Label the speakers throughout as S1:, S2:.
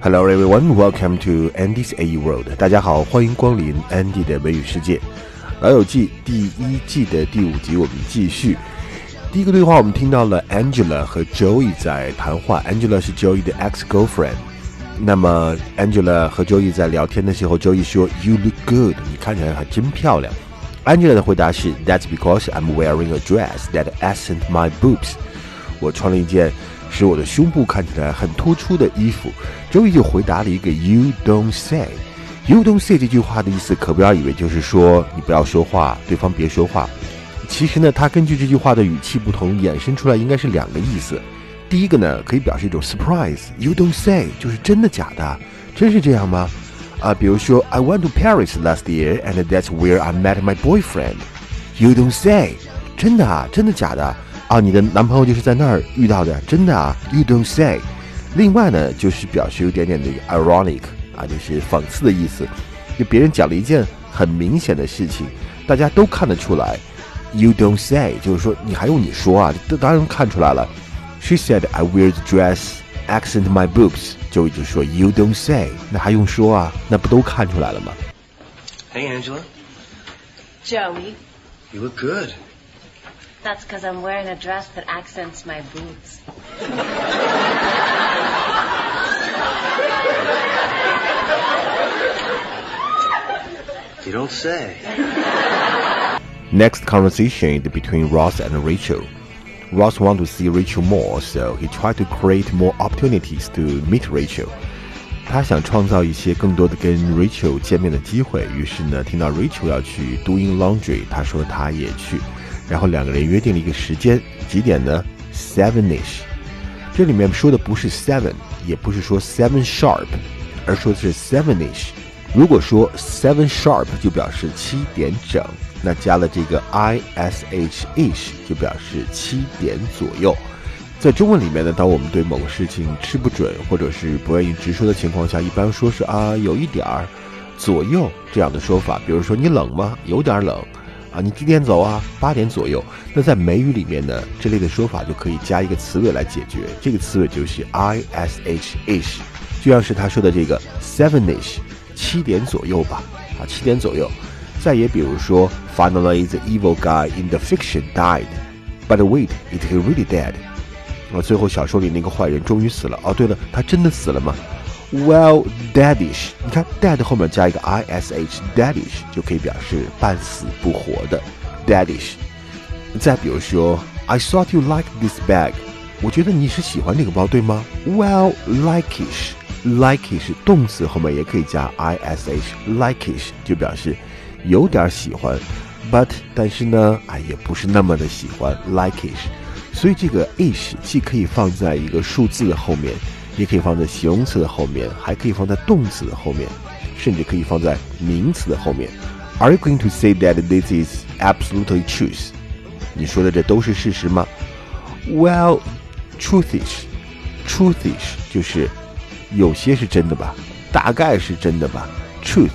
S1: Hello everyone, welcome to Andy's A World。大家好，欢迎光临 Andy 的美语世界。老友记第一季的第五集，我们继续。第一个对话，我们听到了 Angela 和 Joey 在谈话。Angela 是 Joey 的 ex girlfriend。那么 Angela 和 Joey 在聊天的时候，Joey 说：“You look good，你看起来还真漂亮。” Angela 的回答是：“That's because I'm wearing a dress that accent my boobs。”我穿了一件。使我的胸部看起来很突出的衣服，Joey 就回答了一个 "You don't say." "You don't say" 这句话的意思，可不要以为就是说你不要说话，对方别说话。其实呢，它根据这句话的语气不同，衍生出来应该是两个意思。第一个呢，可以表示一种 surprise，"You don't say" 就是真的假的，真是这样吗？啊，比如说 "I went to Paris last year and that's where I met my boyfriend." "You don't say" 真的啊，真的假的？啊，你的男朋友就是在那儿遇到的，真的啊？You don't say。另外呢，就是表示有点点的 ironic 啊，就是讽刺的意思。就别人讲了一件很明显的事情，大家都看得出来。You don't say，就是说你还用你说啊？这当然看出来了。She said I wear the dress accent my boobs，就一直说 You don't say，那还用说啊？那不都看出来了吗
S2: ？Hey Angela。
S3: Joey。
S2: You look good.
S3: That's because I'm wearing a dress that accents my boobs.
S2: You don't say.
S1: Next conversation between Ross and Rachel. Ross wanted to see Rachel more, so he tried to create more opportunities to meet Rachel. 他想创造一些更多的跟 Rachel 见面的机会，于是呢，听到 Rachel 要去 doing laundry，他说他也去。 然后两个人约定了一个时间，几点呢？Sevenish。这里面说的不是 seven，也不是说 seven sharp，而说的是 sevenish。如果说 seven sharp 就表示七点整，那加了这个 i s h ish 就表示七点左右。在中文里面呢，当我们对某个事情吃不准或者是不愿意直说的情况下，一般说是啊有一点儿左右这样的说法。比如说你冷吗？有点冷。啊，你几点走啊？八点左右。那在美语里面呢，这类的说法就可以加一个词尾来解决。这个词尾就是 i s h ish，就像是他说的这个 sevenish，七点左右吧。啊，七点左右。再也比如说，finally the evil guy in the fiction died，but wait, is he really dead？啊，最后小说里那个坏人终于死了。哦，对了，他真的死了吗？Well, dadish，你看 dad 后面加一个 ISH，dadish 就可以表示半死不活的 deadish。再比如说，I thought you like this bag，我觉得你是喜欢这个包，对吗？Well, likeish，likeish 动词后面也可以加 ish，likeish 就表示有点喜欢，but 但是呢，哎也不是那么的喜欢 likeish。所以这个 ish 既可以放在一个数字的后面。也可以放在形容词的后面，还可以放在动词的后面，甚至可以放在名词的后面。Are you going to say that this is absolutely truth？你说的这都是事实吗？Well, truthish，truthish 就是有些是真的吧，大概是真的吧。Truth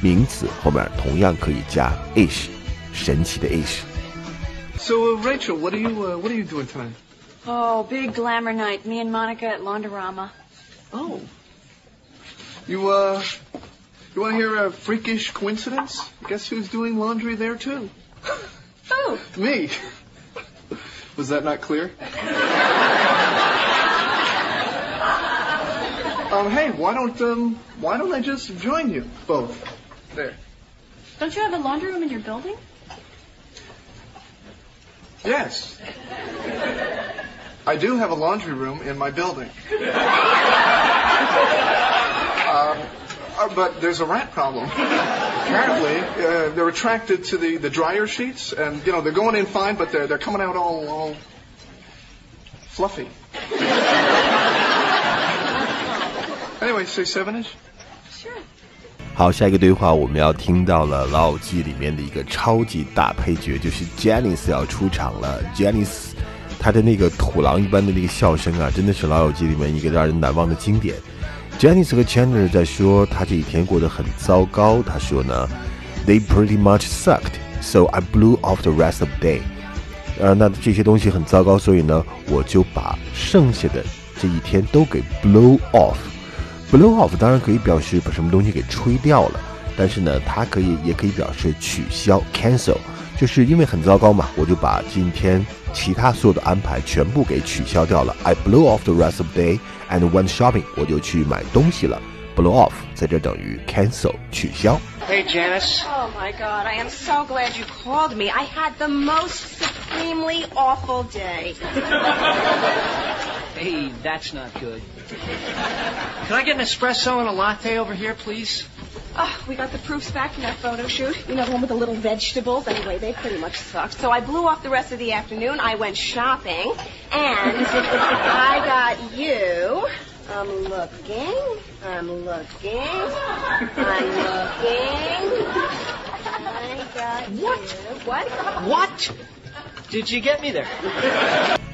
S1: 名词后面同样可以加 ish，神奇的
S4: ish。So, uh, Rachel, what are you uh, what are you doing tonight?
S3: Oh, big glamour night. Me and Monica at Laundorama.
S4: Oh. You, uh, you want to hear a freakish coincidence? Guess who's doing laundry there, too?
S3: Who?
S4: Me. Was that not clear? um, hey, why don't, um, why don't I just join you both? There.
S3: Don't you have a laundry room in your building?
S4: Yes. I do have a laundry room in my building. uh, but there's a rat problem. Apparently, uh, they're attracted to the, the dryer sheets, and you know they're going in fine, but they're they're coming out all all fluffy. anyway, say sevenish.
S3: Sure.
S1: 好，下一个对话我们要听到了《老友记》里面的一个超级大配角，就是 Janice 要出场了。Janice 他的那个土狼一般的那个笑声啊，真的是《老友记》里面一个让人难忘的经典。Janice 和 Chandler 在说他这几天过得很糟糕。他说呢，They pretty much sucked, so I blew off the rest of the day。呃，那这些东西很糟糕，所以呢，我就把剩下的这一天都给 blow off。blow off 当然可以表示把什么东西给吹掉了，但是呢，它可以也可以表示取消 cancel，就是因为很糟糕嘛，我就把今天其他所有的安排全部给取消掉了。I blow off the rest of the day and went shopping，我就去买东西了。blow off 在这等于 cancel 取消。
S2: Hey, Janice.
S5: Oh my god, I am so glad you called me. I had the most supremely awful day.
S6: Hey, that's not good. Can I get an espresso and a latte over here, please?
S5: Oh, we got the proofs back from that photo shoot. You know, the one with the little vegetables. Anyway, they pretty much sucked. So I blew off the rest of the afternoon. I went shopping. And I got you. I'm looking. I'm looking. I'm looking. I got what? you. What?
S6: What? Did you get me there?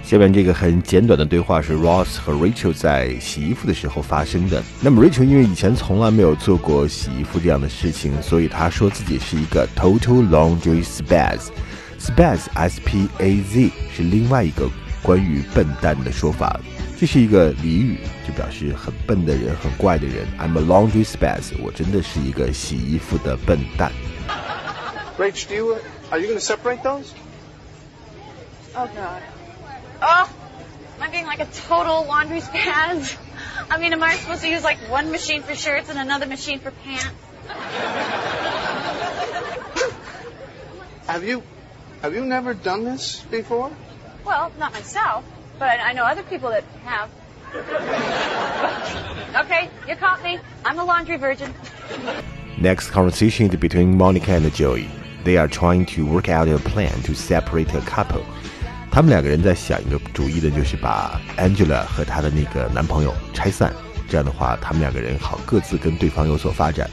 S1: 下面这个很简短的对话是 Ross 和 Rachel 在洗衣服的时候发生的。那么 Rachel 因为以前从来没有做过洗衣服这样的事情，所以她说自己是一个 total laundry spaz。spaz s p a z 是另外一个关于笨蛋的说法，这是一个俚语，就表示很笨的人、很怪的人。I'm a laundry spaz，我真的是一个洗衣服的笨蛋。
S4: Rach, do you, uh, are you going to separate those?
S3: Oh, God. Oh, am I being like a total laundry spaz? I mean, am I supposed to use like one machine for shirts and another machine for pants?
S4: Have you, have you never done this before?
S3: Well, not myself, but I, I know other people that have. okay, you caught me. I'm a laundry virgin.
S1: Next conversation is between Monica and Joey. They are trying to work out a plan to separate a couple. 他们两个人在想一个主意的，就是把 Angela 和她的那个男朋友拆散。这样的话，他们两个人好各自跟对方有所发展。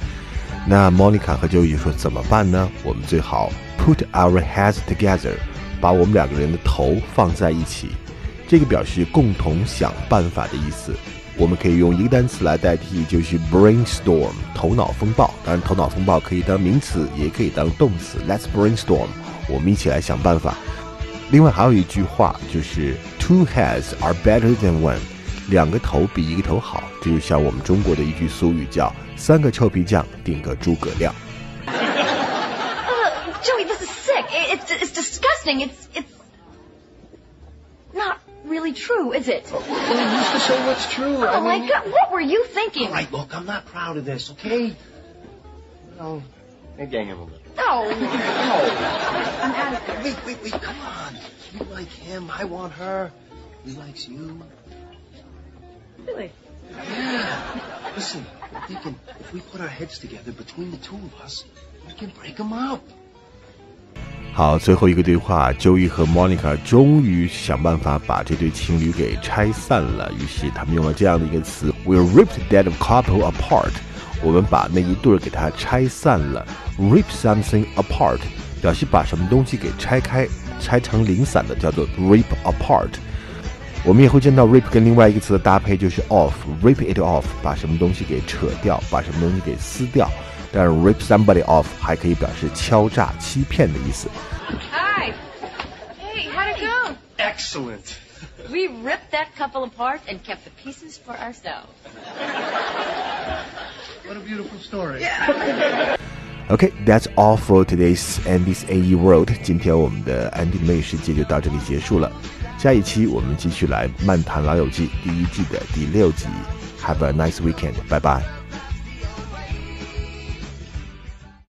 S1: 那 Monica 和 Joey 说怎么办呢？我们最好 put our heads together，把我们两个人的头放在一起。这个表示共同想办法的意思。我们可以用一个单词来代替，就是 brainstorm，头脑风暴。当然，头脑风暴可以当名词，也可以当动词。Let's brainstorm，我们一起来想办法。另外还有一句话就是 two heads are better than one，两个头比一个头好。这就像我们中国的一句俗语叫三个臭皮匠顶个诸葛亮。
S3: Uh, Joey, this is sick. It, it's, it's disgusting. It's, it's not really true, is it?
S6: Well, who's to say what's true?
S3: Oh my God, what were you thinking?
S2: All right, look, I'm not proud of this, okay? No, maybe I am a little.
S3: No.
S2: I'm out of it. Wait, wait, wait, come on. You like him, I want her. He likes you.
S3: Really?
S2: Yeah. Listen, I'm thinking if we put our heads together between the two of us, we can break them up.
S1: 好，最后一个对话，Joey 和 Monica 终于想办法把这对情侣给拆散了。于是他们用了这样的一个词：We ripped that couple apart。 我们把那一对儿给它拆散了。Rip something apart 表示把什么东西给拆开，拆成零散的，叫做 rip apart。我们也会见到 rip 跟另外一个词的搭配，就是 off，rip it off，把什么东西给扯掉，把什么东西给撕掉。但是 rip somebody off 还可以表示敲诈、欺骗的意思。
S3: Hi. Hey, how'd it go?
S2: Excellent.
S3: We ripped that couple apart and kept the pieces for ourselves.
S2: What a beautiful story.
S1: Okay, that's all for today's Andy's AE World。今天我们的安迪的美语世界就到这里结束了。下一期我们继续来漫谈老友记第一季的第六集。Have a nice weekend，拜拜。